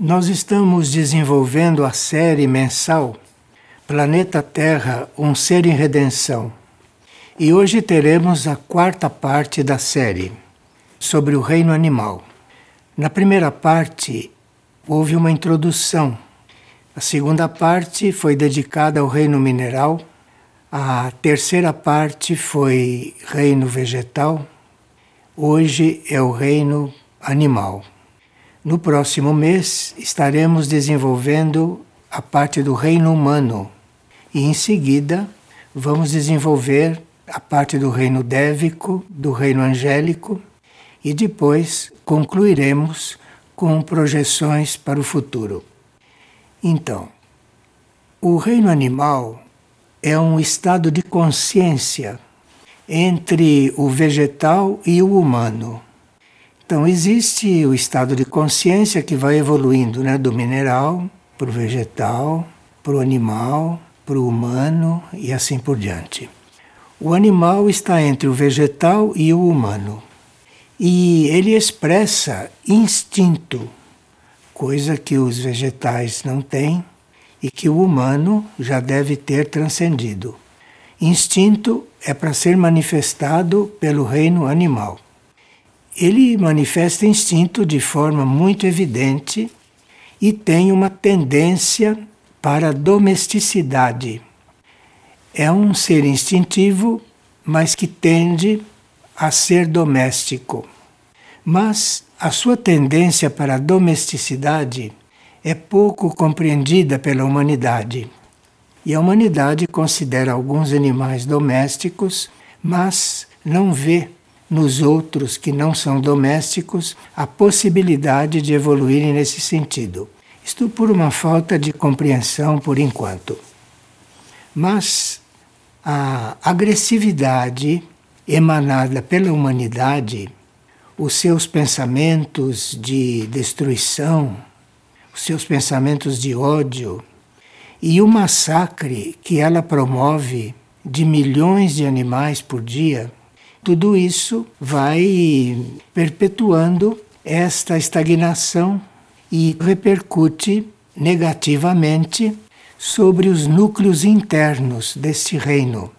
Nós estamos desenvolvendo a série mensal Planeta Terra Um Ser em Redenção. E hoje teremos a quarta parte da série sobre o reino animal. Na primeira parte houve uma introdução. A segunda parte foi dedicada ao reino mineral. A terceira parte foi reino vegetal. Hoje é o reino animal. No próximo mês estaremos desenvolvendo a parte do reino humano e em seguida vamos desenvolver a parte do reino dévico, do reino angélico e depois concluiremos com projeções para o futuro. Então, o reino animal é um estado de consciência entre o vegetal e o humano. Então, existe o estado de consciência que vai evoluindo né, do mineral para o vegetal, para o animal, para o humano e assim por diante. O animal está entre o vegetal e o humano. E ele expressa instinto, coisa que os vegetais não têm e que o humano já deve ter transcendido. Instinto é para ser manifestado pelo reino animal ele manifesta instinto de forma muito evidente e tem uma tendência para a domesticidade. É um ser instintivo, mas que tende a ser doméstico. Mas a sua tendência para a domesticidade é pouco compreendida pela humanidade. E a humanidade considera alguns animais domésticos, mas não vê nos outros que não são domésticos a possibilidade de evoluírem nesse sentido. Isto por uma falta de compreensão por enquanto. Mas a agressividade emanada pela humanidade, os seus pensamentos de destruição, os seus pensamentos de ódio e o massacre que ela promove de milhões de animais por dia tudo isso vai perpetuando esta estagnação e repercute negativamente sobre os núcleos internos deste reino.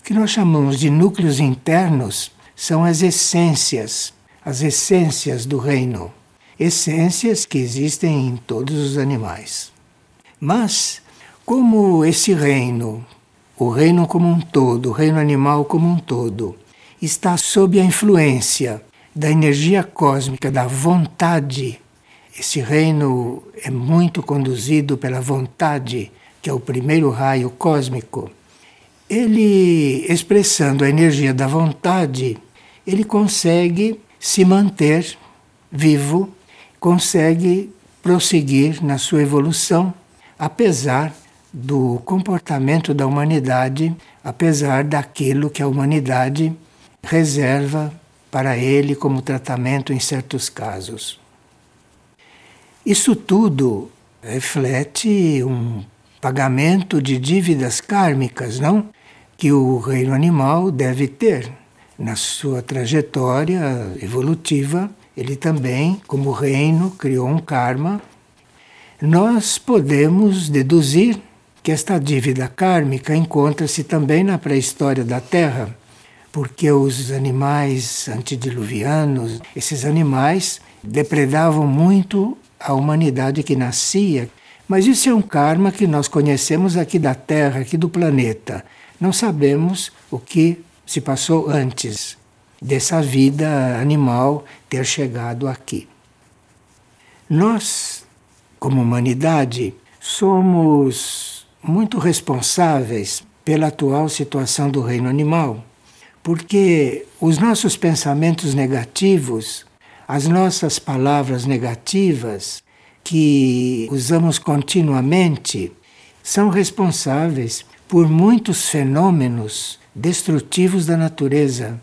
O que nós chamamos de núcleos internos são as essências, as essências do reino, essências que existem em todos os animais. Mas, como esse reino o reino como um todo, o reino animal como um todo, está sob a influência da energia cósmica, da vontade. Esse reino é muito conduzido pela vontade, que é o primeiro raio cósmico. Ele, expressando a energia da vontade, ele consegue se manter vivo, consegue prosseguir na sua evolução, apesar do comportamento da humanidade, apesar daquilo que a humanidade reserva para ele como tratamento em certos casos. Isso tudo reflete um pagamento de dívidas kármicas, não? Que o reino animal deve ter na sua trajetória evolutiva. Ele também, como reino, criou um karma. Nós podemos deduzir que esta dívida kármica encontra-se também na pré-história da Terra, porque os animais antediluvianos, esses animais depredavam muito a humanidade que nascia. Mas isso é um karma que nós conhecemos aqui da Terra, aqui do planeta. Não sabemos o que se passou antes dessa vida animal ter chegado aqui. Nós, como humanidade, somos muito responsáveis pela atual situação do reino animal, porque os nossos pensamentos negativos, as nossas palavras negativas que usamos continuamente, são responsáveis por muitos fenômenos destrutivos da natureza.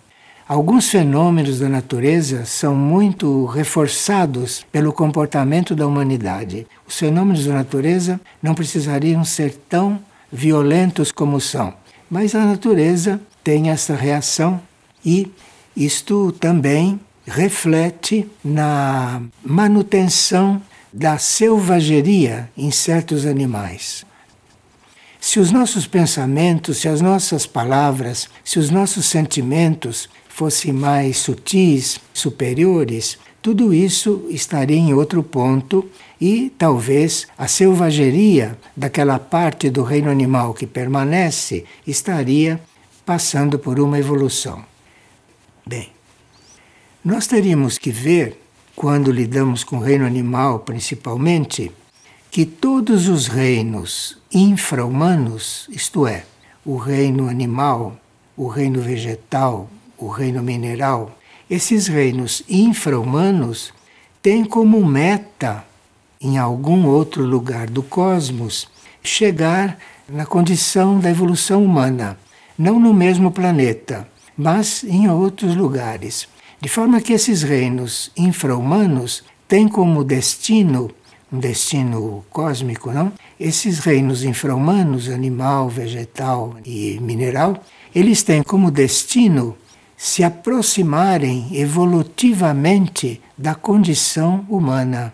Alguns fenômenos da natureza são muito reforçados pelo comportamento da humanidade. Os fenômenos da natureza não precisariam ser tão violentos como são, mas a natureza tem essa reação e isto também reflete na manutenção da selvageria em certos animais. Se os nossos pensamentos, se as nossas palavras, se os nossos sentimentos fossem mais sutis, superiores, tudo isso estaria em outro ponto e talvez a selvageria daquela parte do reino animal que permanece estaria passando por uma evolução. Bem, nós teríamos que ver, quando lidamos com o reino animal principalmente, que todos os reinos infra-humanos, isto é, o reino animal, o reino vegetal, o reino mineral, esses reinos infra-humanos têm como meta, em algum outro lugar do cosmos, chegar na condição da evolução humana, não no mesmo planeta, mas em outros lugares. De forma que esses reinos infra-humanos têm como destino, um destino cósmico, não? Esses reinos infra-humanos, animal, vegetal e mineral, eles têm como destino se aproximarem evolutivamente da condição humana,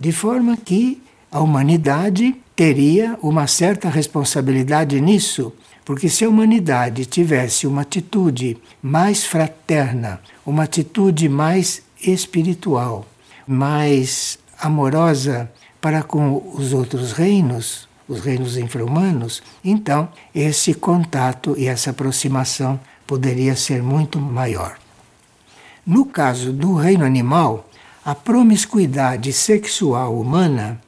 de forma que a humanidade teria uma certa responsabilidade nisso, porque se a humanidade tivesse uma atitude mais fraterna, uma atitude mais espiritual, mais amorosa para com os outros reinos, os reinos infra-humanos, então esse contato e essa aproximação poderia ser muito maior. No caso do reino animal, a promiscuidade sexual humana,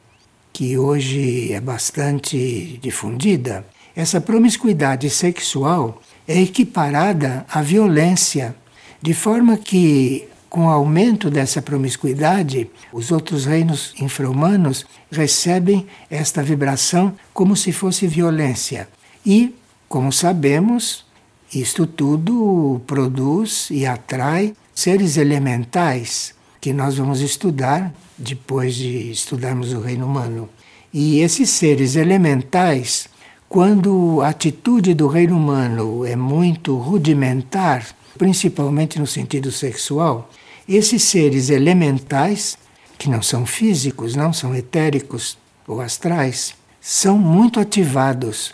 que hoje é bastante difundida, essa promiscuidade sexual é equiparada à violência, de forma que, com o aumento dessa promiscuidade, os outros reinos infra-humanos recebem esta vibração como se fosse violência. E, como sabemos, isto tudo produz e atrai seres elementais que nós vamos estudar depois de estudarmos o reino humano. E esses seres elementais quando a atitude do reino humano é muito rudimentar, principalmente no sentido sexual, esses seres elementais, que não são físicos, não são etéricos ou astrais, são muito ativados.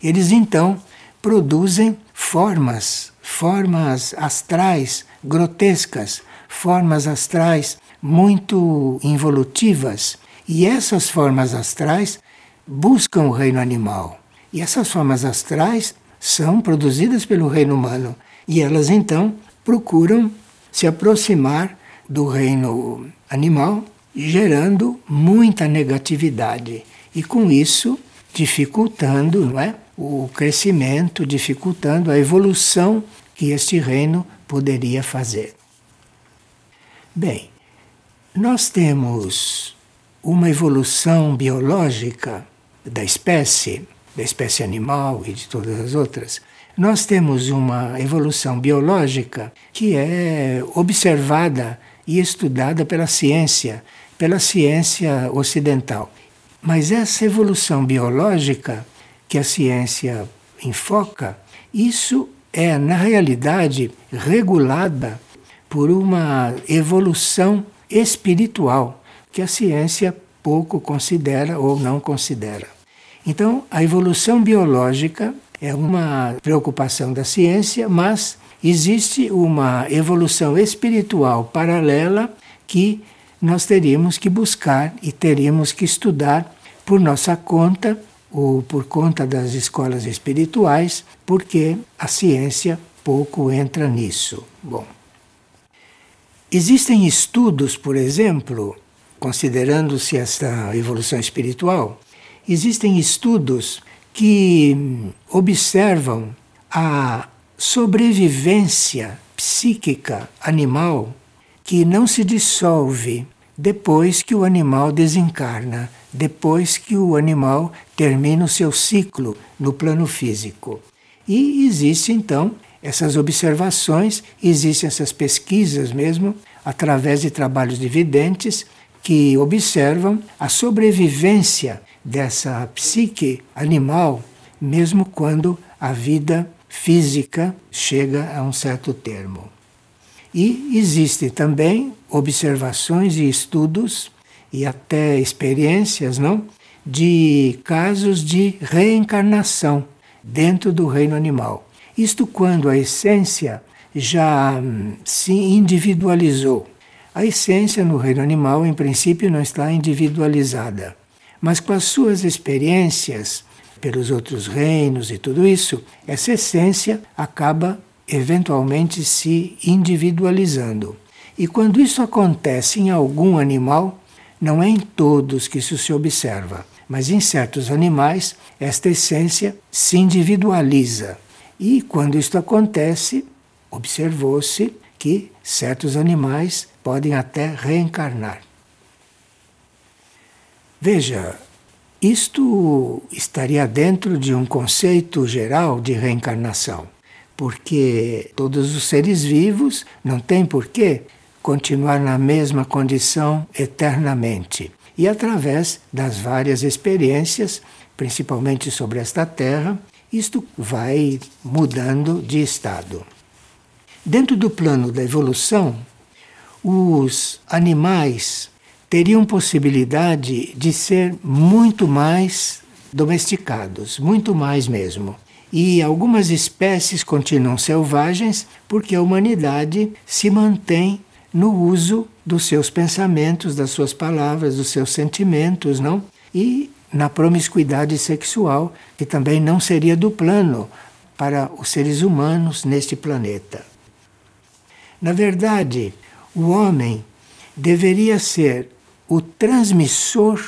Eles então produzem formas, formas astrais grotescas, formas astrais muito involutivas. E essas formas astrais buscam o reino animal. E essas formas astrais são produzidas pelo reino humano. E elas então procuram se aproximar do reino animal, gerando muita negatividade. E com isso, dificultando não é, o crescimento, dificultando a evolução que este reino poderia fazer. Bem, nós temos uma evolução biológica da espécie, da espécie animal e de todas as outras, nós temos uma evolução biológica que é observada e estudada pela ciência, pela ciência ocidental. Mas essa evolução biológica que a ciência enfoca, isso é, na realidade, regulada por uma evolução espiritual que a ciência pouco considera ou não considera. Então, a evolução biológica é uma preocupação da ciência, mas existe uma evolução espiritual paralela que nós teríamos que buscar e teríamos que estudar por nossa conta ou por conta das escolas espirituais, porque a ciência pouco entra nisso. Bom, existem estudos, por exemplo, considerando-se esta evolução espiritual, existem estudos que observam a sobrevivência psíquica animal que não se dissolve depois que o animal desencarna, depois que o animal termina o seu ciclo no plano físico. E existe então essas observações, existem essas pesquisas mesmo, através de trabalhos de videntes, que observam a sobrevivência dessa psique animal, mesmo quando a vida física chega a um certo termo. E existem também observações e estudos e até experiências, não? De casos de reencarnação dentro do reino animal. Isto quando a essência já hum, se individualizou. A essência no reino animal, em princípio, não está individualizada, mas com as suas experiências pelos outros reinos e tudo isso, essa essência acaba eventualmente se individualizando. E quando isso acontece em algum animal, não é em todos que isso se observa, mas em certos animais, esta essência se individualiza. E quando isto acontece, observou-se que certos animais podem até reencarnar. Veja, isto estaria dentro de um conceito geral de reencarnação, porque todos os seres vivos não têm porquê continuar na mesma condição eternamente. E através das várias experiências, principalmente sobre esta Terra, isto vai mudando de estado. Dentro do plano da evolução, os animais teriam possibilidade de ser muito mais domesticados, muito mais mesmo. E algumas espécies continuam selvagens porque a humanidade se mantém no uso dos seus pensamentos, das suas palavras, dos seus sentimentos, não? E na promiscuidade sexual, que também não seria do plano para os seres humanos neste planeta. Na verdade, o homem deveria ser o transmissor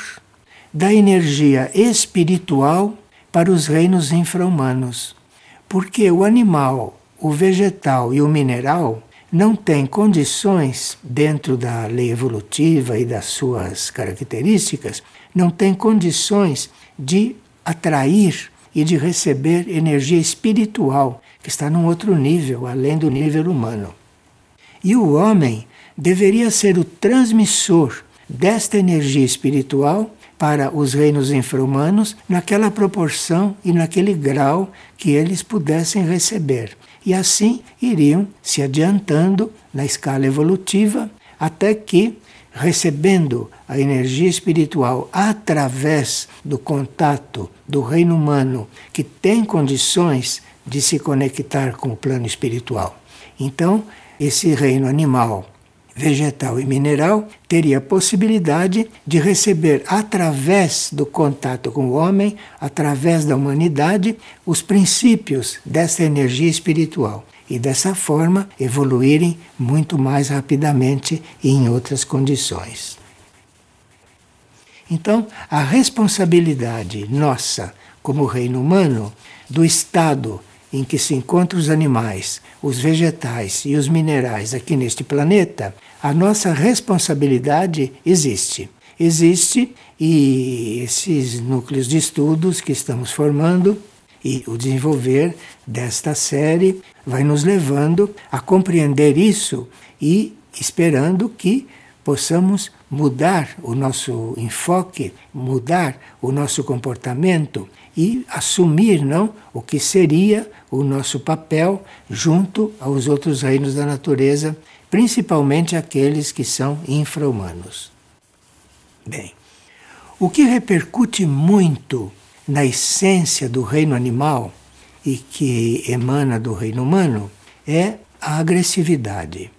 da energia espiritual para os reinos infra-humanos. Porque o animal, o vegetal e o mineral não têm condições, dentro da lei evolutiva e das suas características, não têm condições de atrair e de receber energia espiritual, que está num outro nível, além do nível humano. E o homem deveria ser o transmissor desta energia espiritual para os reinos infra-humanos naquela proporção e naquele grau que eles pudessem receber. E assim iriam se adiantando na escala evolutiva até que, recebendo a energia espiritual através do contato do reino humano que tem condições de se conectar com o plano espiritual. Então, esse reino animal vegetal e mineral teria a possibilidade de receber, através do contato com o homem, através da humanidade, os princípios dessa energia espiritual e dessa forma evoluírem muito mais rapidamente e em outras condições. Então, a responsabilidade nossa, como reino humano, do estado em que se encontram os animais, os vegetais e os minerais aqui neste planeta, a nossa responsabilidade existe. Existe e esses núcleos de estudos que estamos formando e o desenvolver desta série vai nos levando a compreender isso e esperando que possamos mudar o nosso enfoque, mudar o nosso comportamento e assumir não o que seria o nosso papel junto aos outros reinos da natureza, principalmente aqueles que são infra-humanos. Bem, o que repercute muito na essência do reino animal e que emana do reino humano é a agressividade.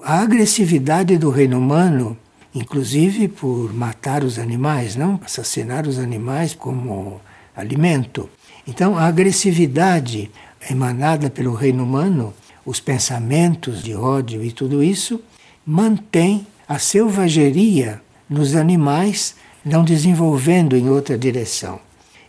A agressividade do reino humano, inclusive por matar os animais, não assassinar os animais como alimento. Então, a agressividade emanada pelo reino humano, os pensamentos de ódio e tudo isso, mantém a selvageria nos animais não desenvolvendo em outra direção.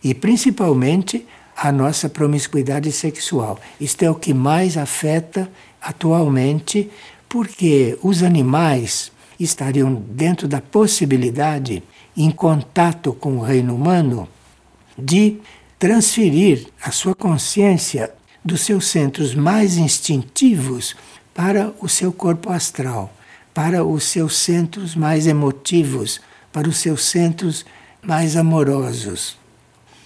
E principalmente a nossa promiscuidade sexual. Isto é o que mais afeta atualmente porque os animais estariam dentro da possibilidade, em contato com o reino humano, de transferir a sua consciência dos seus centros mais instintivos para o seu corpo astral, para os seus centros mais emotivos, para os seus centros mais amorosos.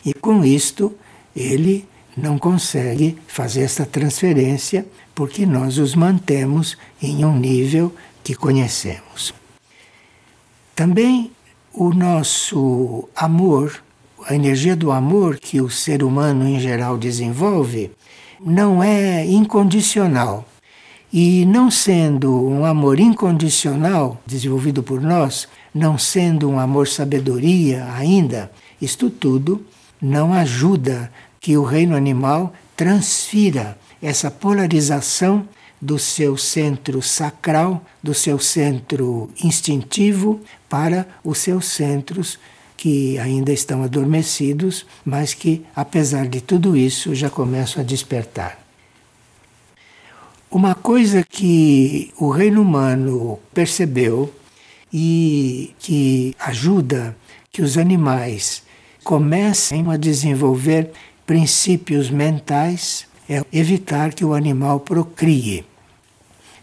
E com isto, ele não consegue fazer essa transferência porque nós os mantemos em um nível que conhecemos. Também o nosso amor, a energia do amor que o ser humano em geral desenvolve, não é incondicional. E não sendo um amor incondicional desenvolvido por nós, não sendo um amor sabedoria ainda, isto tudo não ajuda que o reino animal transfira essa polarização do seu centro sacral, do seu centro instintivo, para os seus centros que ainda estão adormecidos, mas que, apesar de tudo isso, já começam a despertar. Uma coisa que o reino humano percebeu e que ajuda que os animais comecem a desenvolver princípios mentais é evitar que o animal procrie.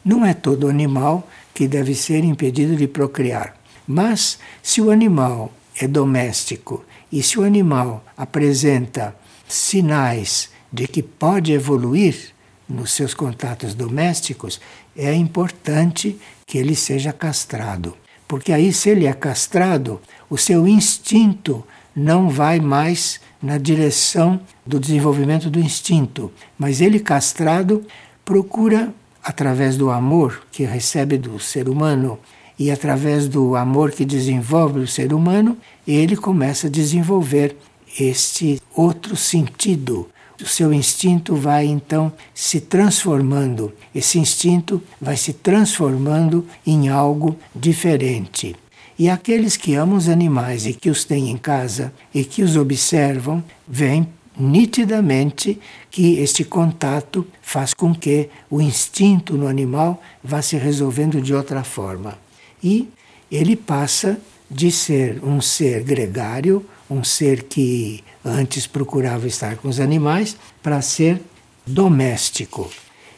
Não é todo animal que deve ser impedido de procriar. Mas se o animal é doméstico e se o animal apresenta sinais de que pode evoluir nos seus contatos domésticos, é importante que ele seja castrado. Porque aí, se ele é castrado, o seu instinto não vai mais na direção do desenvolvimento do instinto, mas ele castrado procura através do amor que recebe do ser humano e através do amor que desenvolve o ser humano, ele começa a desenvolver este outro sentido. O seu instinto vai então se transformando, esse instinto vai se transformando em algo diferente. E aqueles que amam os animais e que os têm em casa e que os observam, veem nitidamente que este contato faz com que o instinto no animal vá se resolvendo de outra forma. E ele passa de ser um ser gregário, um ser que antes procurava estar com os animais, para ser doméstico.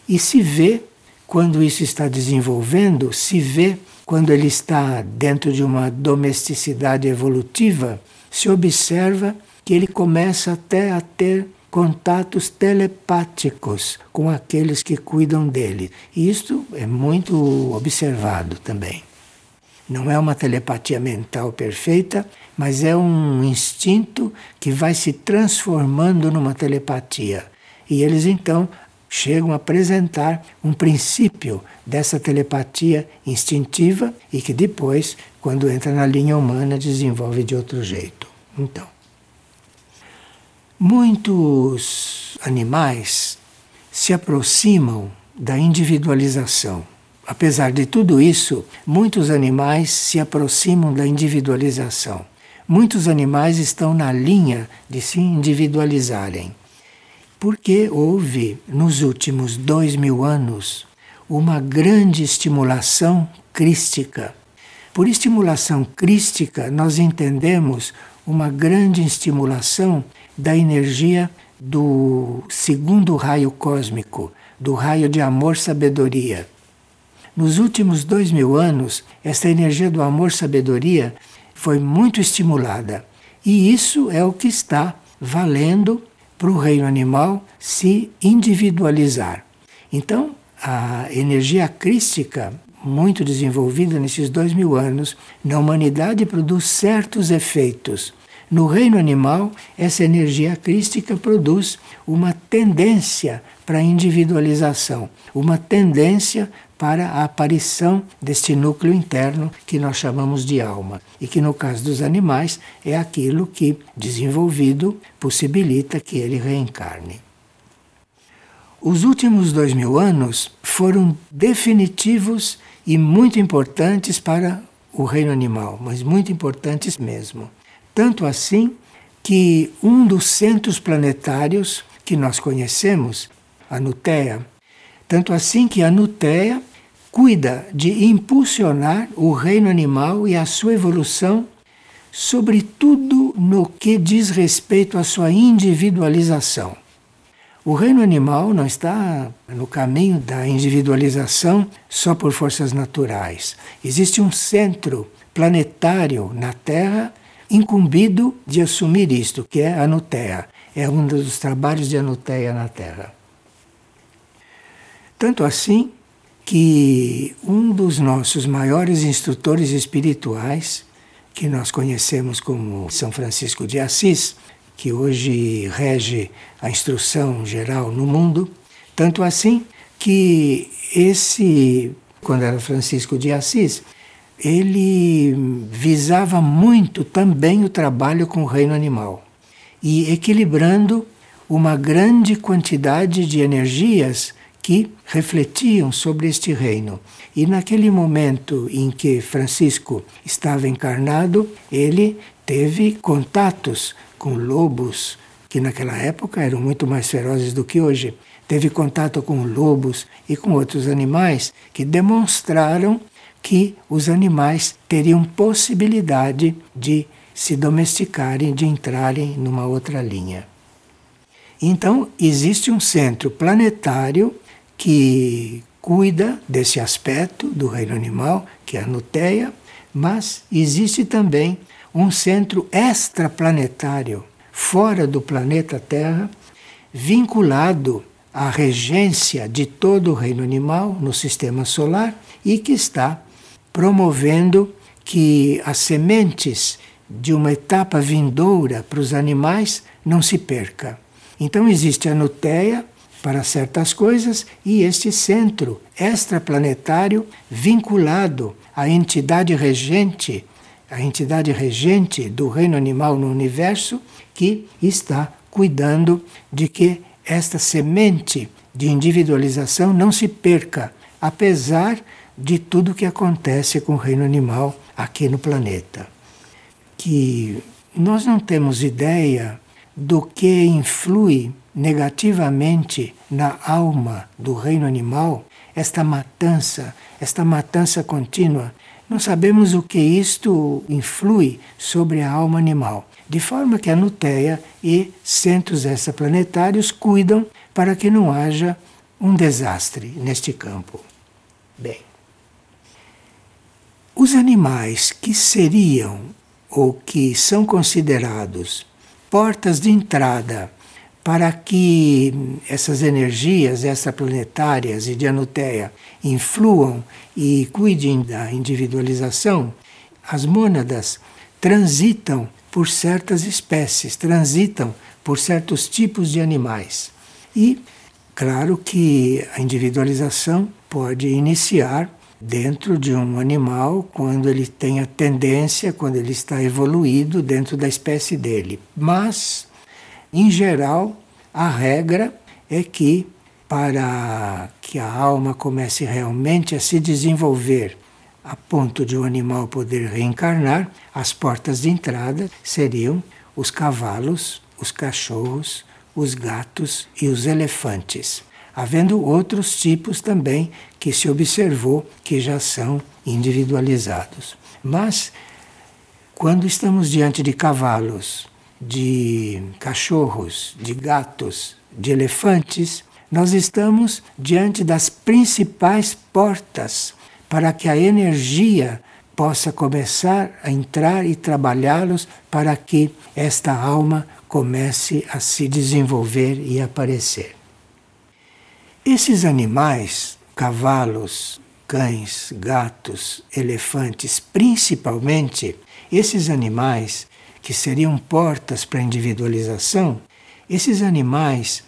E se vê, quando isso está desenvolvendo, se vê quando ele está dentro de uma domesticidade evolutiva, se observa que ele começa até a ter contatos telepáticos com aqueles que cuidam dele. E isto é muito observado também. Não é uma telepatia mental perfeita, mas é um instinto que vai se transformando numa telepatia. E eles então chegam a apresentar um princípio dessa telepatia instintiva e que depois, quando entra na linha humana, desenvolve de outro jeito. Então, Muitos animais se aproximam da individualização. Apesar de tudo isso, muitos animais se aproximam da individualização. Muitos animais estão na linha de se individualizarem. Porque houve, nos últimos dois mil anos, uma grande estimulação crística. Por estimulação crística, nós entendemos uma grande estimulação da energia do segundo raio cósmico, do raio de amor-sabedoria. Nos últimos dois mil anos, essa energia do amor-sabedoria foi muito estimulada. E isso é o que está valendo para o reino animal se individualizar. Então, a energia crística, muito desenvolvida nesses dois mil anos, na humanidade produz certos efeitos no reino animal, essa energia crística produz uma tendência para a individualização, uma tendência para a aparição deste núcleo interno que nós chamamos de alma. E que, no caso dos animais, é aquilo que, desenvolvido, possibilita que ele reencarne. Os últimos dois mil anos foram definitivos e muito importantes para o reino animal, mas muito importantes mesmo. Tanto assim que um dos centros planetários que nós conhecemos, a Nuteia, tanto assim que a Nuteia cuida de impulsionar o reino animal e a sua evolução, sobretudo no que diz respeito à sua individualização. O reino animal não está no caminho da individualização só por forças naturais. Existe um centro planetário na Terra incumbido de assumir isto, que é a Nutea. É um dos trabalhos de Anuteia na Terra. Tanto assim que um dos nossos maiores instrutores espirituais, que nós conhecemos como São Francisco de Assis, que hoje rege a instrução geral no mundo, tanto assim que esse, quando era Francisco de Assis, ele visava muito também o trabalho com o reino animal e equilibrando uma grande quantidade de energias que refletiam sobre este reino. E naquele momento em que Francisco estava encarnado, ele teve contatos com lobos, que naquela época eram muito mais ferozes do que hoje. Teve contato com lobos e com outros animais que demonstraram que os animais teriam possibilidade de se domesticarem, de entrarem numa outra linha. Então, existe um centro planetário que cuida desse aspecto do reino animal, que é a Nuteia, mas existe também um centro extraplanetário, fora do planeta Terra, vinculado à regência de todo o reino animal no sistema solar e que está promovendo que as sementes de uma etapa vindoura para os animais não se perca. Então existe a Nuteia para certas coisas e este centro extraplanetário vinculado à entidade regente, a entidade regente do reino animal no universo, que está cuidando de que esta semente de individualização não se perca, apesar de tudo que acontece com o reino animal aqui no planeta. Que nós não temos ideia do que influi negativamente na alma do reino animal esta matança, esta matança contínua. Não sabemos o que isto influi sobre a alma animal, de forma que a Nuteia e centros extraplanetários cuidam para que não haja um desastre neste campo. Bem, os animais que seriam ou que são considerados portas de entrada para que essas energias extraplanetárias e de Anuteia influam e cuidem da individualização, as mônadas transitam por certas espécies, transitam por certos tipos de animais. E, claro que a individualização pode iniciar dentro de um animal quando ele tem a tendência, quando ele está evoluído dentro da espécie dele. Mas, em geral, a regra é que para que a alma comece realmente a se desenvolver a ponto de o um animal poder reencarnar, as portas de entrada seriam os cavalos, os cachorros, os gatos e os elefantes havendo outros tipos também que se observou que já são individualizados. Mas, quando estamos diante de cavalos, de cachorros, de gatos, de elefantes, nós estamos diante das principais portas para que a energia possa começar a entrar e trabalhá-los para que esta alma comece a se desenvolver e aparecer. Esses animais, cavalos, cães, gatos, elefantes, principalmente, esses animais que seriam portas para a individualização, esses animais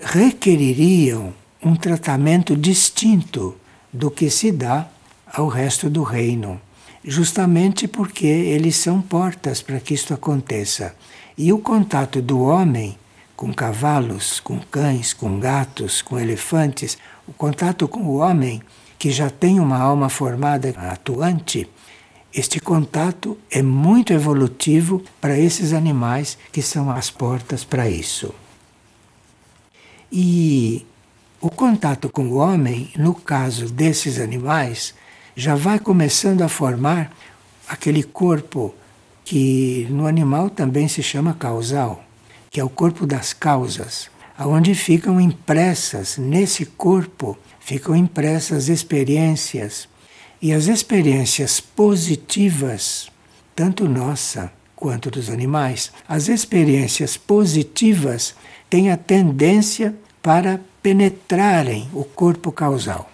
requereriam um tratamento distinto do que se dá ao resto do reino, justamente porque eles são portas para que isto aconteça. E o contato do homem com cavalos, com cães, com gatos, com elefantes, o contato com o homem, que já tem uma alma formada atuante, este contato é muito evolutivo para esses animais que são as portas para isso. E o contato com o homem, no caso desses animais, já vai começando a formar aquele corpo que no animal também se chama causal que é o corpo das causas, aonde ficam impressas nesse corpo, ficam impressas experiências e as experiências positivas, tanto nossa quanto dos animais, as experiências positivas têm a tendência para penetrarem o corpo causal.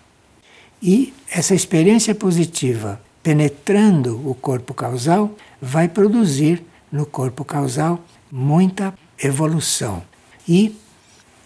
E essa experiência positiva penetrando o corpo causal, vai produzir no corpo causal muita evolução. E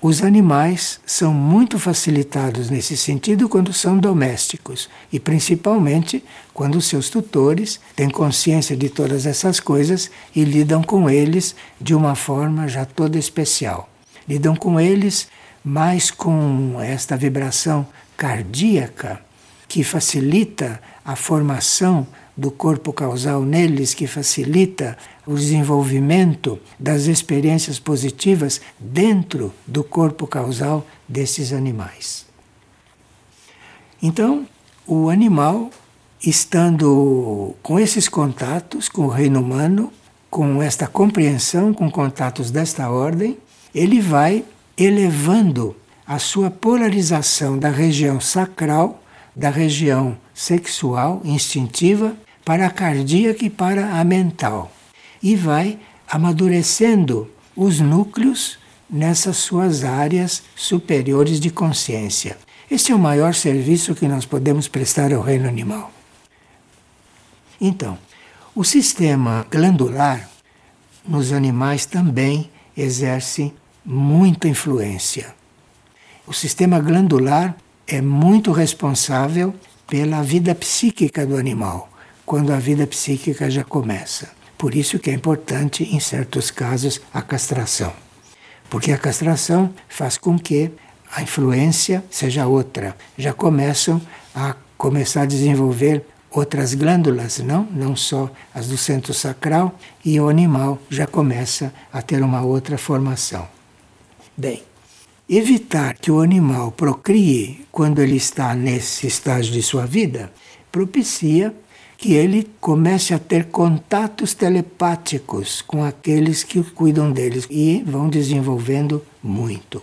os animais são muito facilitados nesse sentido quando são domésticos e principalmente quando seus tutores têm consciência de todas essas coisas e lidam com eles de uma forma já toda especial. Lidam com eles mais com esta vibração cardíaca que facilita a formação do corpo causal neles, que facilita o desenvolvimento das experiências positivas dentro do corpo causal desses animais. Então, o animal, estando com esses contatos com o reino humano, com esta compreensão, com contatos desta ordem, ele vai elevando a sua polarização da região sacral, da região sexual, instintiva, para a cardíaca e para a mental. E vai amadurecendo os núcleos nessas suas áreas superiores de consciência. Este é o maior serviço que nós podemos prestar ao reino animal. Então, o sistema glandular nos animais também exerce muita influência. O sistema glandular é muito responsável pela vida psíquica do animal quando a vida psíquica já começa. Por isso que é importante, em certos casos, a castração. Porque a castração faz com que a influência seja outra. Já começam a começar a desenvolver outras glândulas, não, não só as do centro sacral, e o animal já começa a ter uma outra formação. Bem, evitar que o animal procrie quando ele está nesse estágio de sua vida propicia que ele comece a ter contatos telepáticos com aqueles que cuidam deles e vão desenvolvendo muito.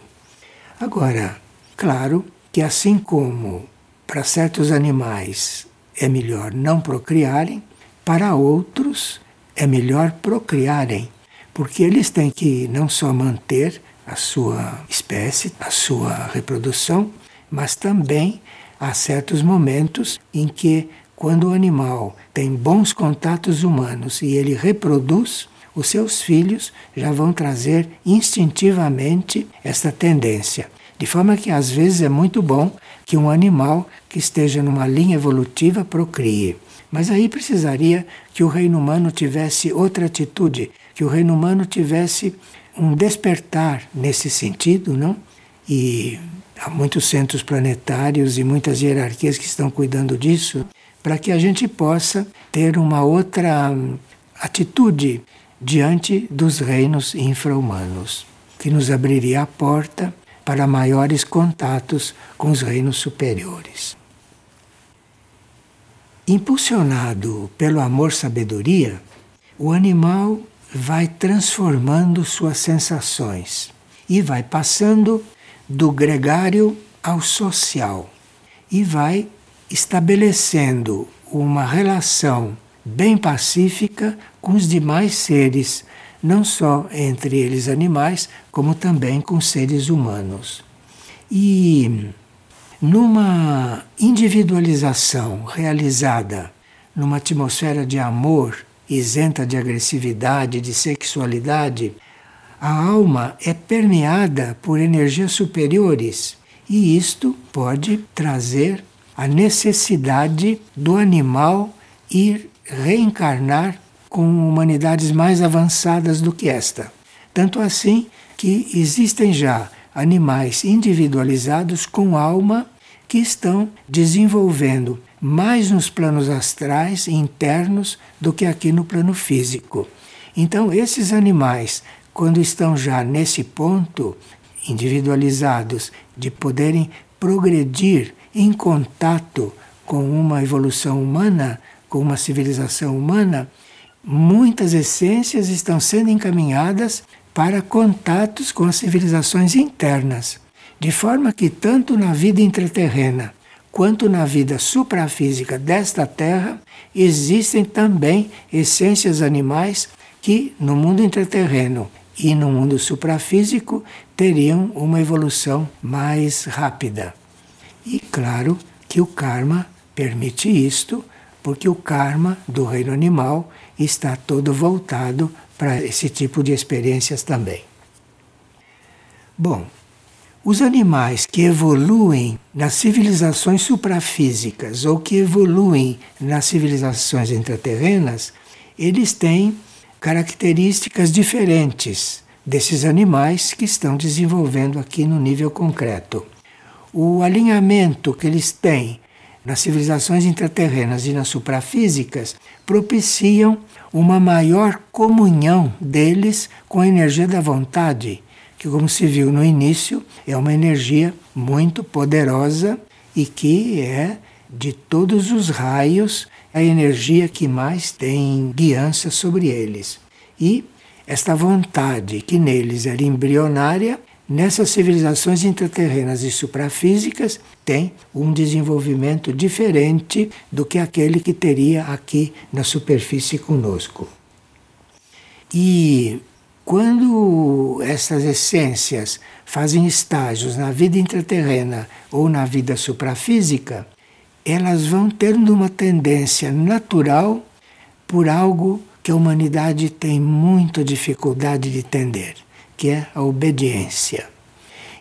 Agora, claro que assim como para certos animais é melhor não procriarem, para outros é melhor procriarem, porque eles têm que não só manter a sua espécie, a sua reprodução, mas também há certos momentos em que quando o animal tem bons contatos humanos e ele reproduz, os seus filhos já vão trazer instintivamente esta tendência. De forma que às vezes é muito bom que um animal que esteja numa linha evolutiva procrie. Mas aí precisaria que o reino humano tivesse outra atitude, que o reino humano tivesse um despertar nesse sentido, não? E há muitos centros planetários e muitas hierarquias que estão cuidando disso para que a gente possa ter uma outra atitude diante dos reinos infra-humanos, que nos abriria a porta para maiores contatos com os reinos superiores. Impulsionado pelo amor-sabedoria, o animal vai transformando suas sensações e vai passando do gregário ao social e vai estabelecendo uma relação bem pacífica com os demais seres, não só entre eles animais, como também com seres humanos. E numa individualização realizada numa atmosfera de amor, isenta de agressividade, de sexualidade, a alma é permeada por energias superiores e isto pode trazer a necessidade do animal ir reencarnar com humanidades mais avançadas do que esta. Tanto assim que existem já animais individualizados com alma que estão desenvolvendo mais nos planos astrais internos do que aqui no plano físico. Então, esses animais, quando estão já nesse ponto individualizados de poderem progredir em contato com uma evolução humana, com uma civilização humana, muitas essências estão sendo encaminhadas para contatos com as civilizações internas, de forma que tanto na vida intraterrena quanto na vida suprafísica desta Terra existem também essências animais que no mundo intraterreno e no mundo suprafísico teriam uma evolução mais rápida. E claro que o karma permite isto, porque o karma do reino animal está todo voltado para esse tipo de experiências também. Bom, os animais que evoluem nas civilizações suprafísicas ou que evoluem nas civilizações intraterrenas, eles têm características diferentes desses animais que estão desenvolvendo aqui no nível concreto. O alinhamento que eles têm nas civilizações intraterrenas e nas suprafísicas propiciam uma maior comunhão deles com a energia da vontade, que, como se viu no início, é uma energia muito poderosa e que é de todos os raios a energia que mais tem guiança sobre eles. E esta vontade que neles era embrionária, nessas civilizações intraterrenas e suprafísicas, tem um desenvolvimento diferente do que aquele que teria aqui na superfície conosco. E quando essas essências fazem estágios na vida intraterrena ou na vida suprafísica, elas vão tendo uma tendência natural por algo que a humanidade tem muita dificuldade de entender, que é a obediência.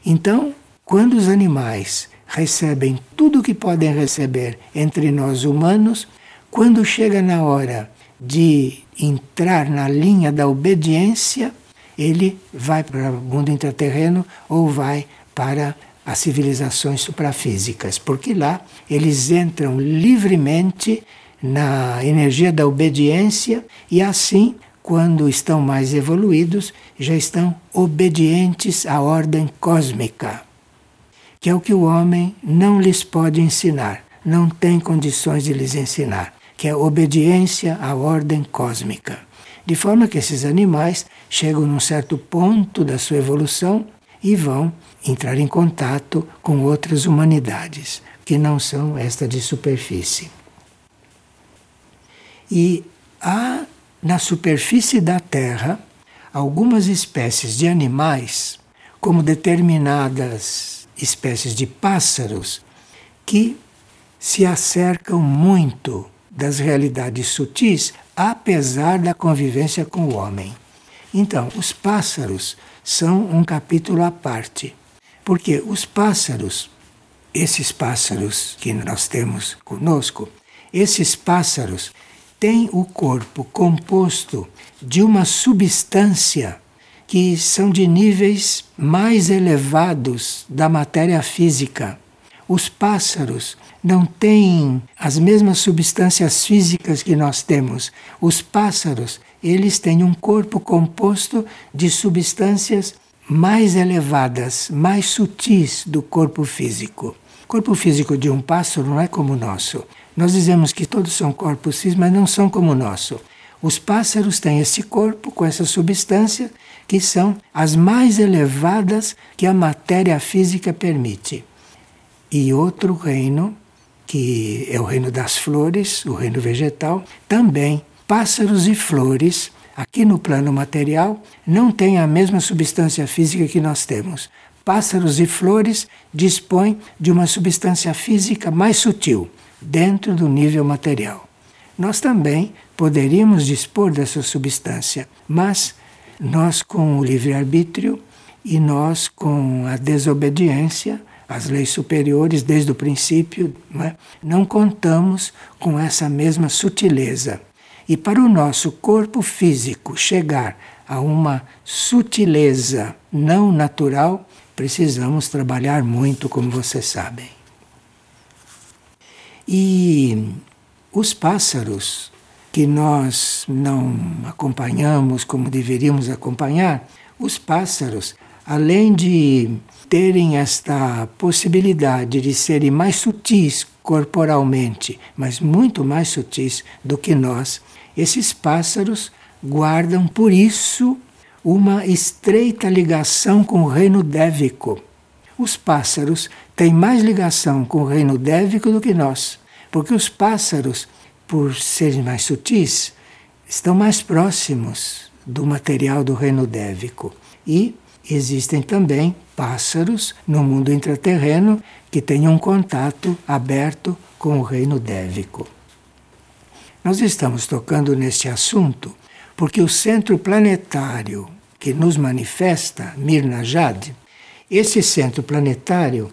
Então, quando os animais recebem tudo o que podem receber entre nós humanos, quando chega na hora de entrar na linha da obediência, ele vai para o mundo intraterreno ou vai para as civilizações suprafísicas, porque lá eles entram livremente na energia da obediência e assim, quando estão mais evoluídos, já estão obedientes à ordem cósmica, que é o que o homem não lhes pode ensinar, não tem condições de lhes ensinar, que é obediência à ordem cósmica. De forma que esses animais chegam num certo ponto da sua evolução e vão entrar em contato com outras humanidades que não são esta de superfície. E há na superfície da Terra algumas espécies de animais, como determinadas espécies de pássaros, que se acercam muito das realidades sutis, apesar da convivência com o homem. Então, os pássaros são um capítulo à parte. Porque os pássaros, esses pássaros que nós temos conosco, esses pássaros têm o corpo composto de uma substância que são de níveis mais elevados da matéria física. Os pássaros não têm as mesmas substâncias físicas que nós temos. Os pássaros, eles têm um corpo composto de substâncias mais elevadas, mais sutis do corpo físico. O corpo físico de um pássaro não é como o nosso. Nós dizemos que todos são corpos físicos, mas não são como o nosso. Os pássaros têm esse corpo com essa substância que são as mais elevadas que a matéria física permite. E outro reino, que é o reino das flores, o reino vegetal, também pássaros e flores aqui no plano material, não têm a mesma substância física que nós temos. Pássaros e flores dispõem de uma substância física mais sutil, dentro do nível material. Nós também poderíamos dispor dessa substância, mas nós, com o livre-arbítrio e nós, com a desobediência às leis superiores desde o princípio, não, é? não contamos com essa mesma sutileza. E para o nosso corpo físico chegar a uma sutileza não natural, precisamos trabalhar muito, como vocês sabem. E os pássaros que nós não acompanhamos como deveríamos acompanhar, os pássaros, além de terem esta possibilidade de serem mais sutis corporalmente, mas muito mais sutis do que nós, esses pássaros guardam por isso uma estreita ligação com o reino dévico. Os pássaros têm mais ligação com o reino dévico do que nós, porque os pássaros, por serem mais sutis, estão mais próximos do material do reino dévico. E existem também pássaros no mundo intraterreno que têm um contato aberto com o reino dévico. Nós estamos tocando neste assunto porque o centro planetário que nos manifesta, Mirna Jade, esse centro planetário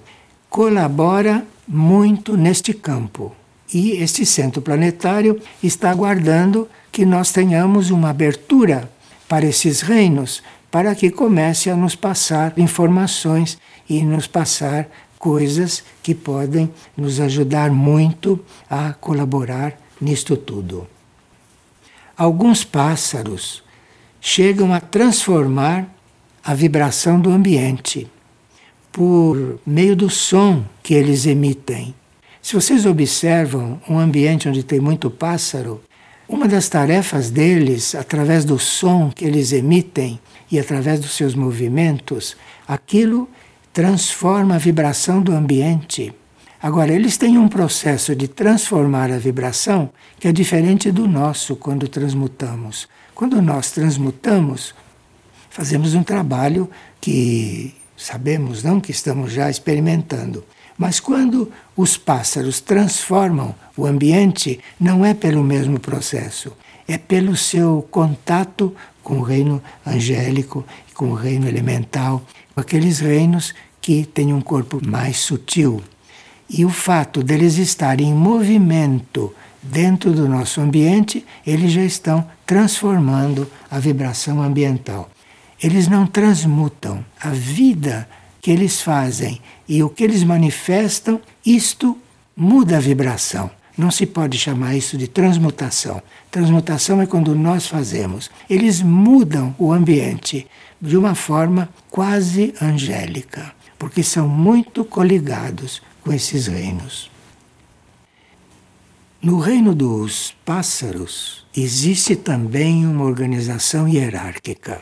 colabora muito neste campo. E este centro planetário está aguardando que nós tenhamos uma abertura para esses reinos, para que comece a nos passar informações e nos passar coisas que podem nos ajudar muito a colaborar nisto tudo. Alguns pássaros chegam a transformar a vibração do ambiente por meio do som que eles emitem. Se vocês observam um ambiente onde tem muito pássaro, uma das tarefas deles, através do som que eles emitem e através dos seus movimentos, aquilo transforma a vibração do ambiente. Agora, eles têm um processo de transformar a vibração que é diferente do nosso quando transmutamos. Quando nós transmutamos, fazemos um trabalho que sabemos, não que estamos já experimentando. Mas quando os pássaros transformam o ambiente, não é pelo mesmo processo, é pelo seu contato com o reino angélico, com o reino elemental, com aqueles reinos que têm um corpo mais sutil. E o fato deles estarem em movimento dentro do nosso ambiente, eles já estão transformando a vibração ambiental. Eles não transmutam. A vida que eles fazem e o que eles manifestam, isto muda a vibração. Não se pode chamar isso de transmutação. Transmutação é quando nós fazemos. Eles mudam o ambiente de uma forma quase angélica, porque são muito coligados com esses reinos. No reino dos pássaros existe também uma organização hierárquica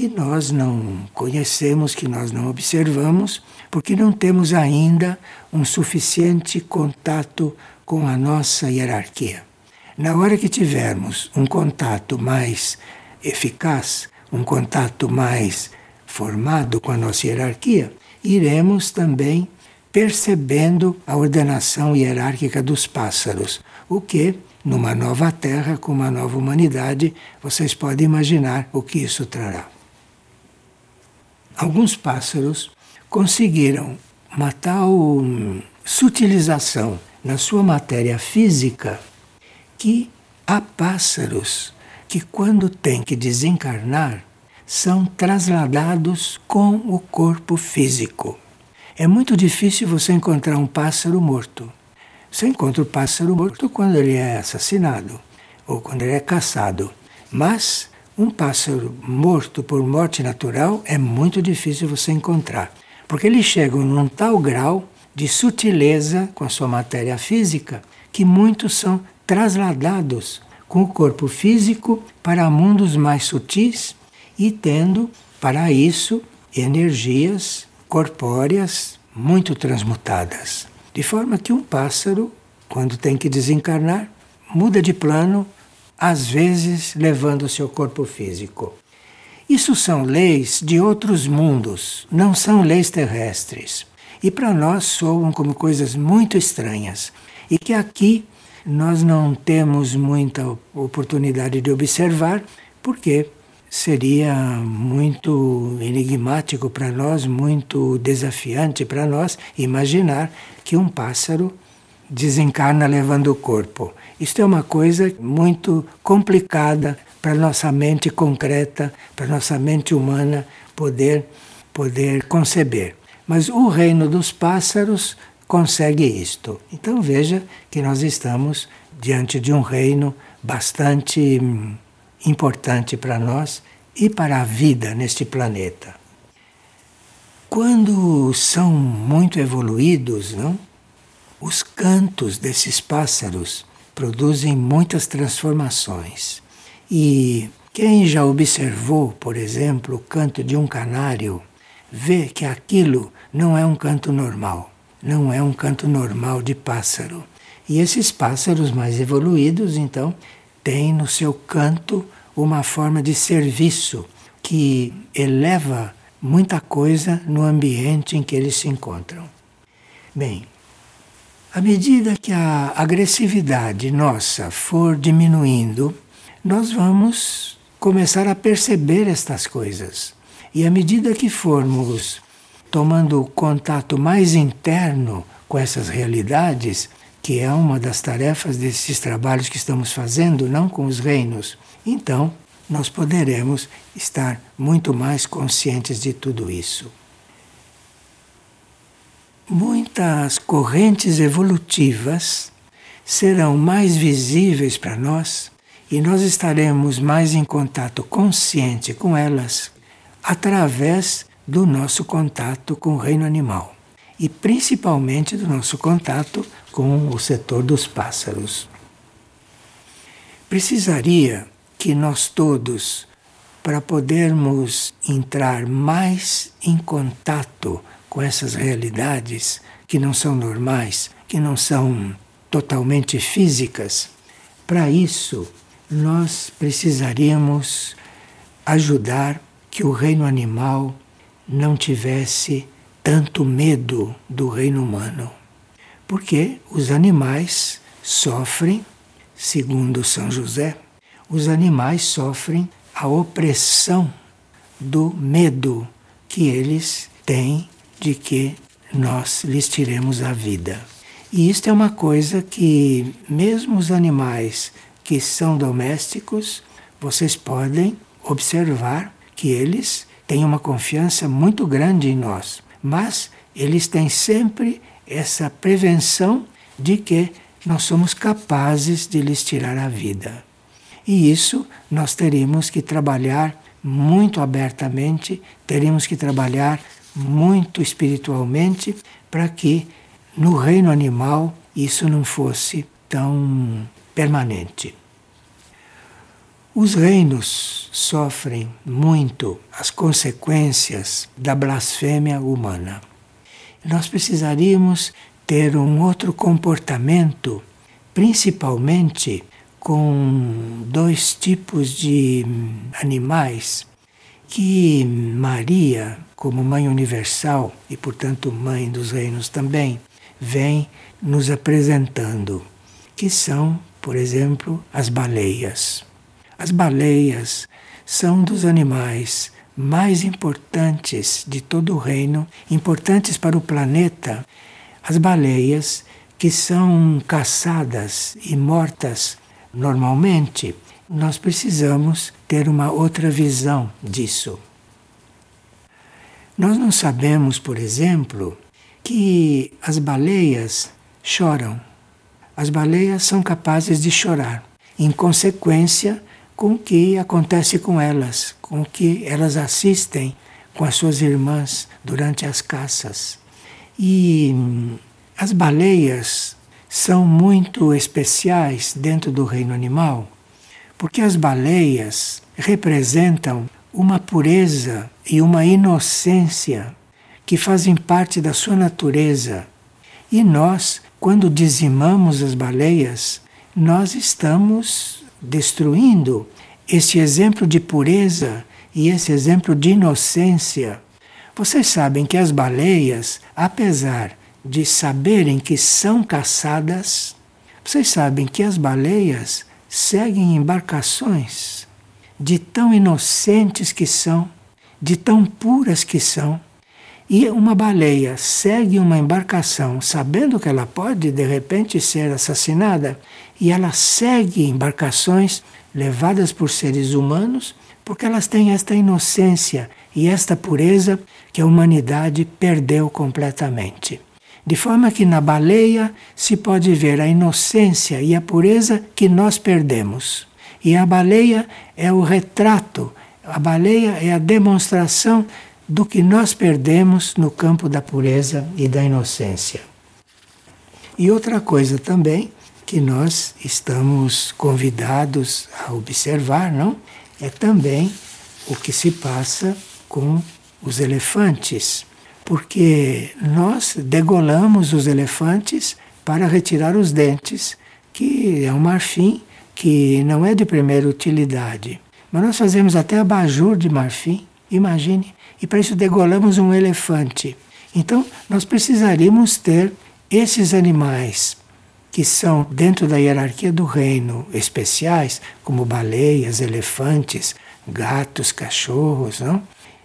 que nós não conhecemos, que nós não observamos, porque não temos ainda um suficiente contato com a nossa hierarquia. Na hora que tivermos um contato mais eficaz, um contato mais formado com a nossa hierarquia, iremos também percebendo a ordenação hierárquica dos pássaros, o que, numa nova terra, com uma nova humanidade, vocês podem imaginar o que isso trará. Alguns pássaros conseguiram uma tal sutilização na sua matéria física que há pássaros que, quando têm que desencarnar, são trasladados com o corpo físico. É muito difícil você encontrar um pássaro morto. Você encontra o pássaro morto quando ele é assassinado ou quando ele é caçado. Mas um pássaro morto por morte natural é muito difícil você encontrar, porque eles chegam num tal grau de sutileza com a sua matéria física que muitos são trasladados com o corpo físico para mundos mais sutis e tendo para isso energias corpóreas muito transmutadas. De forma que um pássaro, quando tem que desencarnar, muda de plano, às vezes levando o seu corpo físico. Isso são leis de outros mundos, não são leis terrestres. E para nós soam como coisas muito estranhas. E que aqui nós não temos muita oportunidade de observar, porque seria muito enigmático para nós, muito desafiante para nós imaginar que um pássaro desencarna levando o corpo. Isto é uma coisa muito complicada para nossa mente concreta, para nossa mente humana poder poder conceber. Mas o reino dos pássaros consegue isto. Então veja que nós estamos diante de um reino bastante hum, importante para nós e para a vida neste planeta. Quando são muito evoluídos, não? Os cantos desses pássaros produzem muitas transformações. E quem já observou, por exemplo, o canto de um canário, vê que aquilo não é um canto normal, não é um canto normal de pássaro. E esses pássaros mais evoluídos, então, têm no seu canto uma forma de serviço que eleva muita coisa no ambiente em que eles se encontram. Bem, À medida que a agressividade nossa for diminuindo, nós vamos começar a perceber estas coisas. E à medida que formos tomando contato mais interno com essas realidades, que é uma das tarefas desses trabalhos que estamos fazendo, não com os reinos, então nós poderemos estar muito mais conscientes de tudo isso. Muitas correntes evolutivas serão mais visíveis para nós e nós estaremos mais em contato consciente com elas através do nosso contato com o reino animal e principalmente do nosso contato com o setor dos pássaros. Precisaria que nós todos, para podermos entrar mais em contato com essas realidades que não são normais, que não são totalmente físicas, para isso nós precisaríamos ajudar que o reino animal não tivesse tanto medo do reino humano. Porque os animais sofrem, segundo São José, os animais sofrem a opressão do medo que eles têm de que nós lhes tiremos a vida. E isto é uma coisa que, mesmo os animais que são domésticos, vocês podem observar que eles têm uma confiança muito grande em nós, mas eles têm sempre essa prevenção de que nós somos capazes de lhes tirar a vida. E isso nós teríamos que trabalhar muito abertamente, teríamos que trabalhar muito espiritualmente para que no reino animal isso não fosse tão permanente. Os reinos sofrem muito as consequências da blasfêmia humana. Nós precisaríamos ter um outro comportamento, principalmente com dois tipos de animais que Maria, como Mãe Universal e, portanto, Mãe dos Reinos também, vem nos apresentando, que são, por exemplo, as baleias. As baleias são dos animais mais importantes de todo o reino, importantes para o planeta. As baleias que são caçadas e mortas Normalmente, nós precisamos ter uma outra visão disso. Nós não sabemos, por exemplo, que as baleias choram. As baleias são capazes de chorar, em consequência com o que acontece com elas, com o que elas assistem com as suas irmãs durante as caças. E hum, as baleias são muito especiais dentro do reino animal, porque as baleias representam uma pureza e uma inocência que fazem parte da sua natureza. E nós, quando dizimamos as baleias, nós estamos destruindo esse exemplo de pureza e esse exemplo de inocência. Vocês sabem que as baleias, apesar de saberem que são caçadas, vocês sabem que as baleias seguem embarcações de tão inocentes que são, de tão puras que são. E uma baleia segue uma embarcação sabendo que ela pode de repente ser assassinada, e ela segue embarcações levadas por seres humanos porque elas têm esta inocência e esta pureza que a humanidade perdeu completamente. De forma que na baleia se pode ver a inocência e a pureza que nós perdemos. E a baleia é o retrato, a baleia é a demonstração do que nós perdemos no campo da pureza e da inocência. E outra coisa também que nós estamos convidados a observar, não? É também o que se passa com os elefantes porque nós degolamos os elefantes para retirar os dentes, que é um marfim que não é de primeira utilidade. Mas nós fazemos até abajur de marfim, imagine, e para isso degolamos um elefante. Então, nós precisaríamos ter esses animais que são dentro da hierarquia do reino especiais, como baleias, elefantes, gatos, cachorros, não?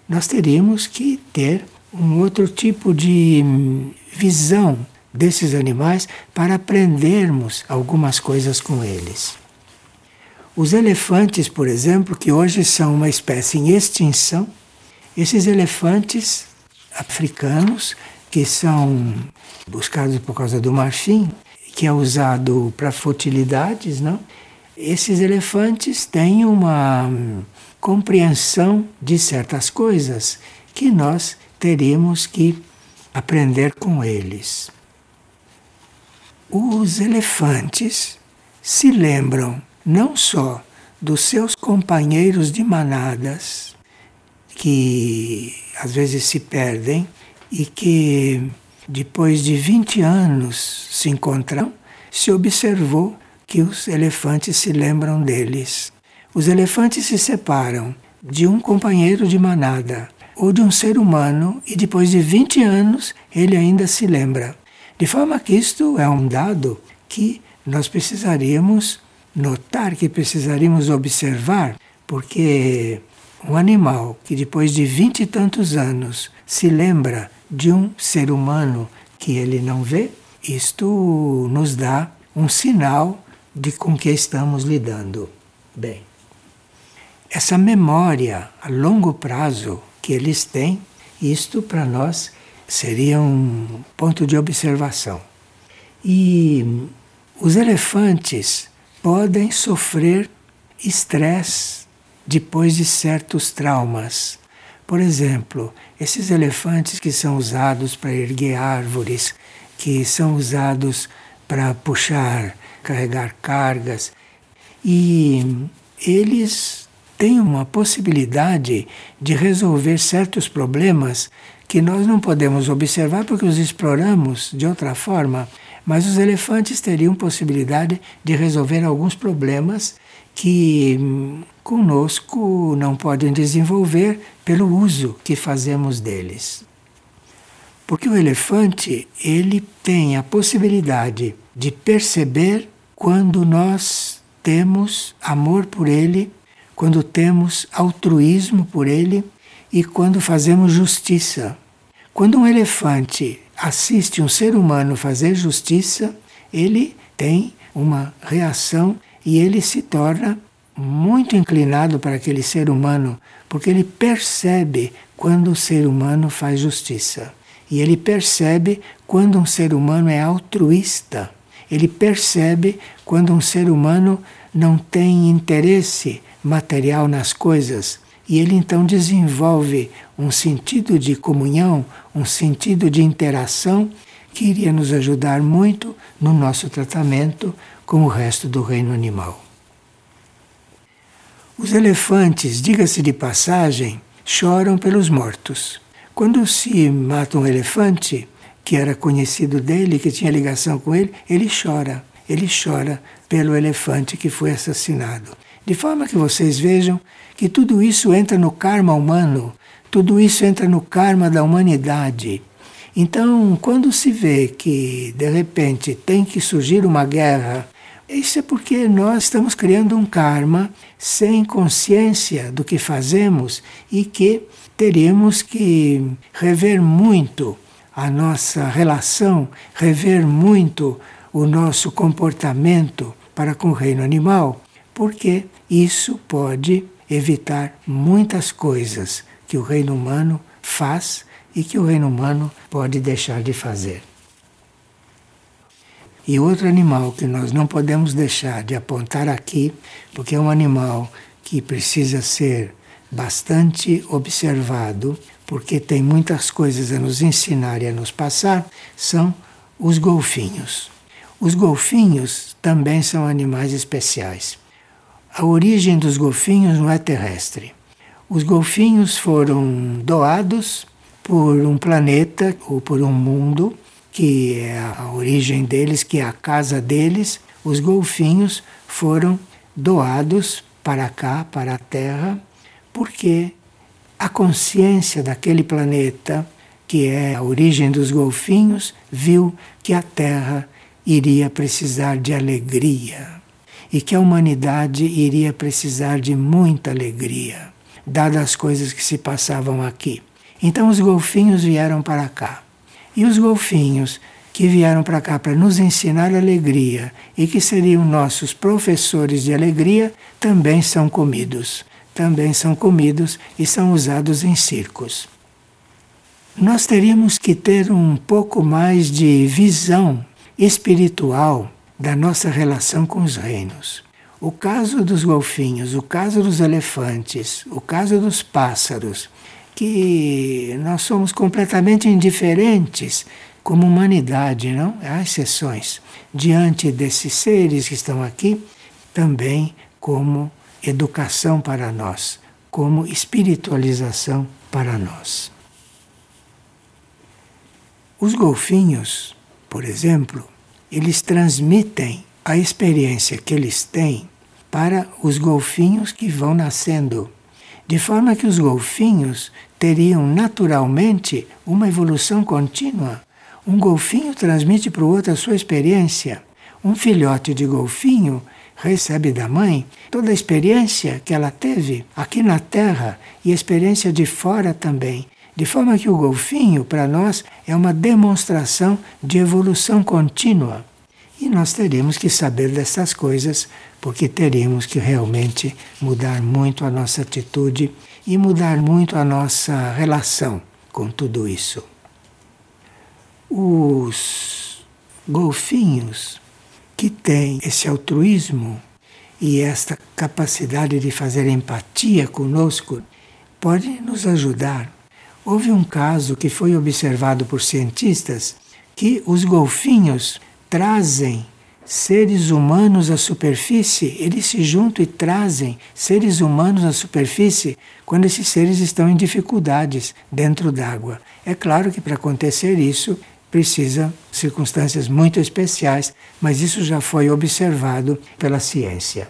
nós teríamos que ter um outro tipo de visão desses animais para aprendermos algumas coisas com eles. Os elefantes, por exemplo, que hoje são uma espécie em extinção, esses elefantes africanos que são buscados por causa do marfim, que é usado para futilidades, não? Esses elefantes têm uma compreensão de certas coisas que nós teríamos que aprender com eles. Os elefantes se lembram não só dos seus companheiros de manadas, que às vezes se perdem e que depois de 20 anos se encontram, se observou que os elefantes se lembram deles. Os elefantes se separam de um companheiro de manada ou de um ser humano e depois de 20 anos ele ainda se lembra. De forma que isto é um dado que nós precisaríamos notar, que precisaríamos observar, porque um animal que depois de vinte e tantos anos se lembra de um ser humano que ele não vê, isto nos dá um sinal de com que estamos lidando. Bem, essa memória a longo prazo que eles têm, isto para nós seria um ponto de observação. E os elefantes podem sofrer estresse depois de certos traumas. Por exemplo, esses elefantes que são usados para erguer árvores, que são usados para puxar, carregar cargas, e eles têm uma possibilidade de resolver certos problemas que nós não podemos observar porque os exploramos de outra forma, mas os elefantes teriam possibilidade de resolver alguns problemas que conosco não podem desenvolver pelo uso que fazemos deles. Porque o elefante, ele tem a possibilidade de perceber quando nós temos amor por ele, quando temos altruísmo por ele e quando fazemos justiça. Quando um elefante assiste um ser humano fazer justiça, ele tem uma reação e ele se torna muito inclinado para aquele ser humano, porque ele percebe quando o ser humano faz justiça. E ele percebe quando um ser humano é altruísta. Ele percebe quando um ser humano não tem interesse material nas coisas. E ele então desenvolve um sentido de comunhão, um sentido de interação que iria nos ajudar muito no nosso tratamento com o resto do reino animal. Os elefantes, diga-se de passagem, choram pelos mortos. Quando se mata um elefante, que era conhecido dele, que tinha ligação com ele, ele chora. Ele chora pelo elefante que foi assassinado. De forma que vocês vejam que tudo isso entra no karma humano, tudo isso entra no karma da humanidade. Então, quando se vê que de repente tem que surgir uma guerra isso é porque nós estamos criando um karma sem consciência do que fazemos e que teríamos que rever muito a nossa relação, rever muito o nosso comportamento para com o reino animal, porque isso pode evitar muitas coisas que o reino humano faz e que o reino humano pode deixar de fazer. E outro animal que nós não podemos deixar de apontar aqui, porque é um animal que precisa ser bastante observado, porque tem muitas coisas a nos ensinar e a nos passar, são os golfinhos. Os golfinhos também são animais especiais. A origem dos golfinhos não é terrestre. Os golfinhos foram doados por um planeta ou por um mundo que é a origem deles, que é a casa deles, os golfinhos foram doados para cá, para a Terra, porque a consciência daquele planeta que é a origem dos golfinhos, viu que a Terra iria precisar de alegria e que a humanidade iria precisar de muita alegria, dadas as coisas que se passavam aqui. Então os golfinhos vieram para cá. E os golfinhos que vieram para cá para nos ensinar alegria e que seriam nossos professores de alegria também são comidos. Também são comidos e são usados em circos. Nós teríamos que ter um pouco mais de visão espiritual da nossa relação com os reinos. O caso dos golfinhos, o caso dos elefantes, o caso dos pássaros, que nós somos completamente indiferentes como humanidade, não? Há exceções. Diante desses seres que estão aqui, também como educação para nós, como espiritualização para nós. Os golfinhos, por exemplo, eles transmitem a experiência que eles têm para os golfinhos que vão nascendo. De forma que os golfinhos teriam naturalmente uma evolução contínua. Um golfinho transmite para o outro a sua experiência. Um filhote de golfinho recebe da mãe toda a experiência que ela teve aqui na Terra e a experiência de fora também. De forma que o golfinho, para nós, é uma demonstração de evolução contínua. E nós teríamos que saber dessas coisas, porque teríamos que realmente mudar muito a nossa atitude e mudar muito a nossa relação com tudo isso. Os golfinhos que têm esse altruísmo e esta capacidade de fazer empatia conosco podem nos ajudar Houve um caso que foi observado por cientistas que os golfinhos trazem seres humanos à superfície, eles se juntam e trazem seres humanos à superfície quando esses seres estão em dificuldades dentro d'água. É claro que para acontecer isso precisa circunstâncias muito especiais, mas isso já foi observado pela ciência.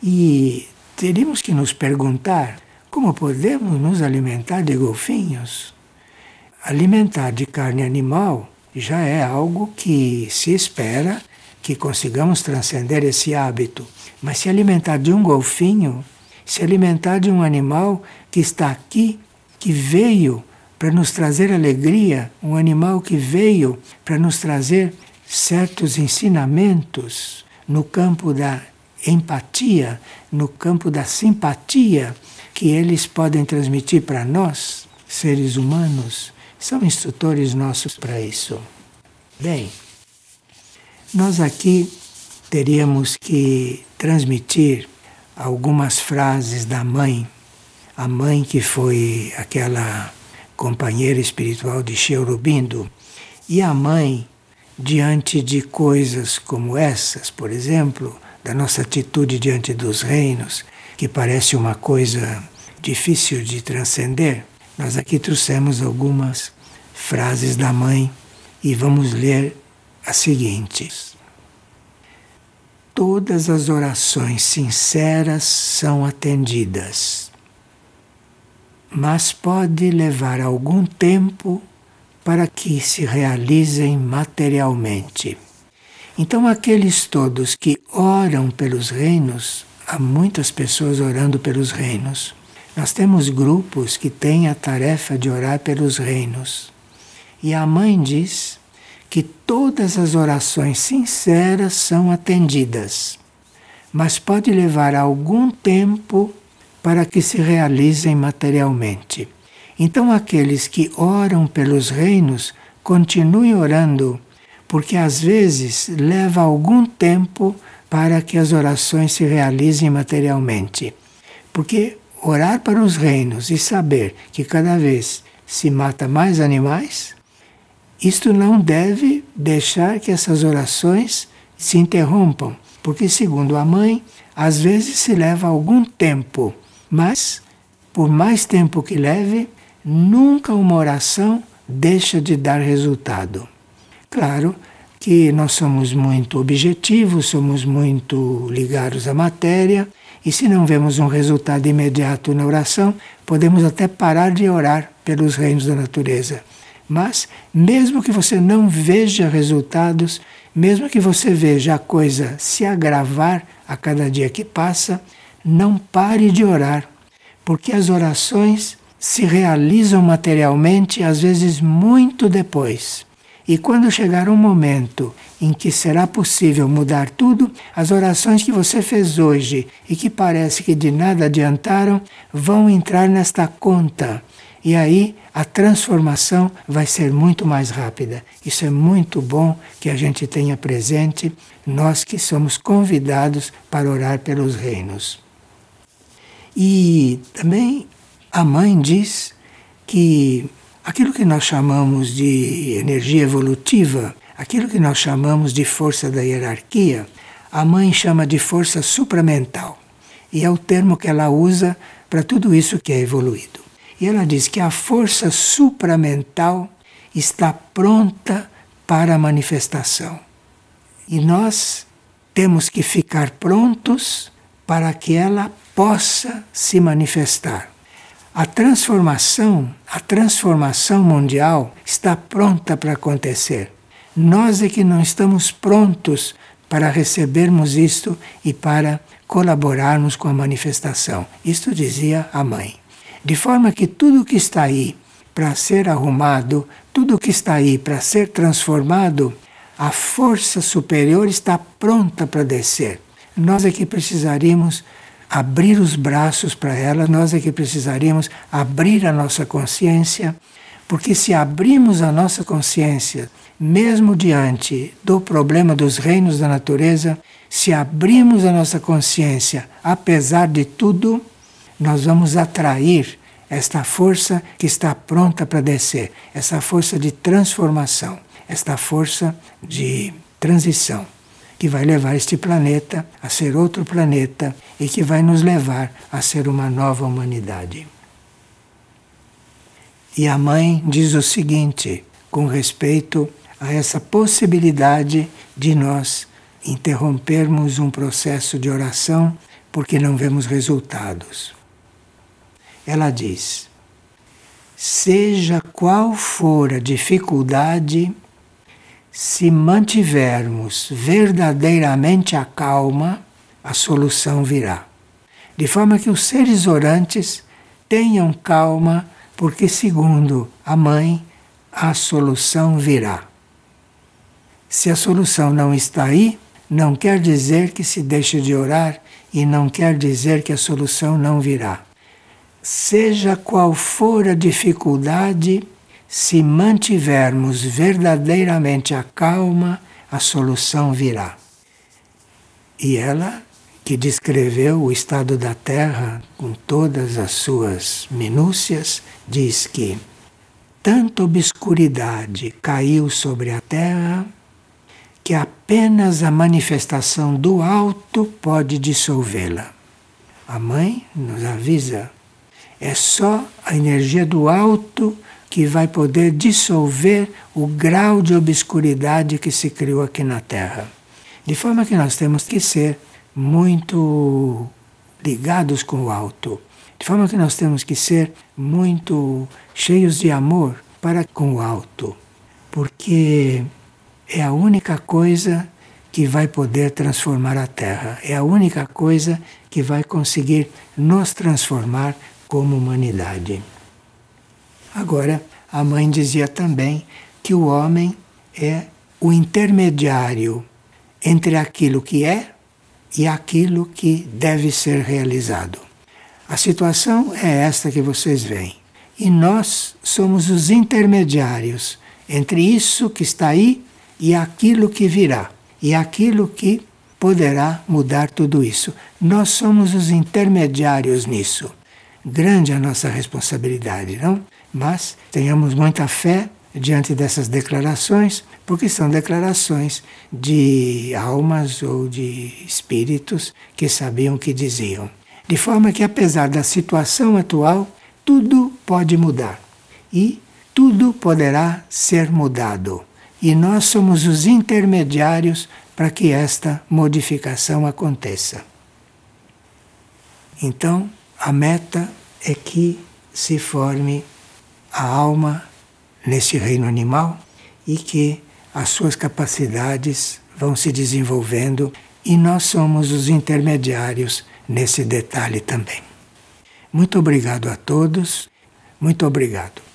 E teríamos que nos perguntar como podemos nos alimentar de golfinhos? Alimentar de carne animal já é algo que se espera que consigamos transcender esse hábito. Mas se alimentar de um golfinho, se alimentar de um animal que está aqui, que veio para nos trazer alegria, um animal que veio para nos trazer certos ensinamentos no campo da empatia, no campo da simpatia, que eles podem transmitir para nós, seres humanos, são instrutores nossos para isso. Bem, nós aqui teríamos que transmitir algumas frases da mãe, a mãe que foi aquela companheira espiritual de Cherubindo, e a mãe, diante de coisas como essas, por exemplo, da nossa atitude diante dos reinos, que parece uma coisa difícil de transcender, nós aqui trouxemos algumas frases da mãe e vamos ler as seguintes. Todas as orações sinceras são atendidas, mas pode levar algum tempo para que se realizem materialmente. Então, aqueles todos que oram pelos reinos há muitas pessoas orando pelos reinos. Nós temos grupos que têm a tarefa de orar pelos reinos. E a mãe diz que todas as orações sinceras são atendidas, mas pode levar algum tempo para que se realizem materialmente. Então, aqueles que oram pelos reinos continuem orando, porque às vezes leva algum tempo para que as orações se realizem materialmente. Porque orar para os reinos e saber que cada vez se mata mais animais, isto não deve deixar que essas orações se interrompam, porque, segundo a mãe, às vezes se leva algum tempo, mas, por mais tempo que leve, nunca uma oração deixa de dar resultado. Claro que nós somos muito objetivos, somos muito ligados à matéria, e se não vemos um resultado imediato na oração, podemos até parar de orar pelos reinos da natureza. Mas, mesmo que você não veja resultados, mesmo que você veja a coisa se agravar a cada dia que passa, não pare de orar, porque as orações se realizam materialmente às vezes muito depois. E quando chegar um momento em que será possível mudar tudo, as orações que você fez hoje e que parece que de nada adiantaram vão entrar nesta conta. E aí a transformação vai ser muito mais rápida. Isso é muito bom que a gente tenha presente, nós que somos convidados para orar pelos reinos. E também a mãe diz que aquilo que nós chamamos de energia evolutiva, aquilo que nós chamamos de força da hierarquia, a mãe chama de força supramental. E é o termo que ela usa para tudo isso que é evoluído. E ela diz que a força supramental está pronta para a manifestação. E nós temos que ficar prontos para que ela possa se manifestar. A transformação, a transformação mundial está pronta para acontecer. Nós é que não estamos prontos para recebermos isto e para colaborarmos com a manifestação. Isto dizia a mãe. De forma que tudo que está aí para ser arrumado, tudo que está aí para ser transformado, a força superior está pronta para descer. Nós é que precisaríamos abrir os braços para ela, nós é que precisaríamos abrir a nossa consciência, porque se abrimos a nossa consciência, mesmo diante do problema dos reinos da natureza, se abrimos a nossa consciência, apesar de tudo, nós vamos atrair esta força que está pronta para descer, essa força de transformação, esta força de transição que vai levar este planeta a ser outro planeta e que vai nos levar a ser uma nova humanidade. E a mãe diz o seguinte com respeito a essa possibilidade de nós interrompermos um processo de oração porque não vemos resultados. Ela diz: seja qual for a dificuldade se mantivermos verdadeiramente a calma, a solução virá. De forma que os seres orantes tenham calma, porque, segundo a mãe, a solução virá. Se a solução não está aí, não quer dizer que se deixe de orar e não quer dizer que a solução não virá. Seja qual for a dificuldade, se mantivermos verdadeiramente a calma, a solução virá. E ela, que descreveu o estado da Terra com todas as suas minúcias, diz que tanta obscuridade caiu sobre a Terra que apenas a manifestação do alto pode dissolvê-la. A mãe nos avisa, é só a energia do alto que vai poder dissolver o grau de obscuridade que se criou aqui na Terra. De forma que nós temos que ser muito ligados com o alto. De forma que nós temos que ser muito cheios de amor para com o alto. Porque é a única coisa que vai poder transformar a Terra. É a única coisa que vai conseguir nos transformar como humanidade. Agora, a mãe dizia também que o homem é o intermediário entre aquilo que é e aquilo que deve ser realizado. A situação é esta que vocês veem. E nós somos os intermediários entre isso que está aí e aquilo que virá, e aquilo que poderá mudar tudo isso. Nós somos os intermediários nisso. Grande a nossa responsabilidade, não? Mas tenhamos muita fé diante dessas declarações, porque são declarações de almas ou de espíritos que sabiam o que diziam. De forma que, apesar da situação atual, tudo pode mudar e tudo poderá ser mudado. E nós somos os intermediários para que esta modificação aconteça. Então, a meta é que se forme a alma nesse reino animal e que as suas capacidades vão se desenvolvendo e nós somos os intermediários nesse detalhe também. Muito obrigado a todos, muito obrigado.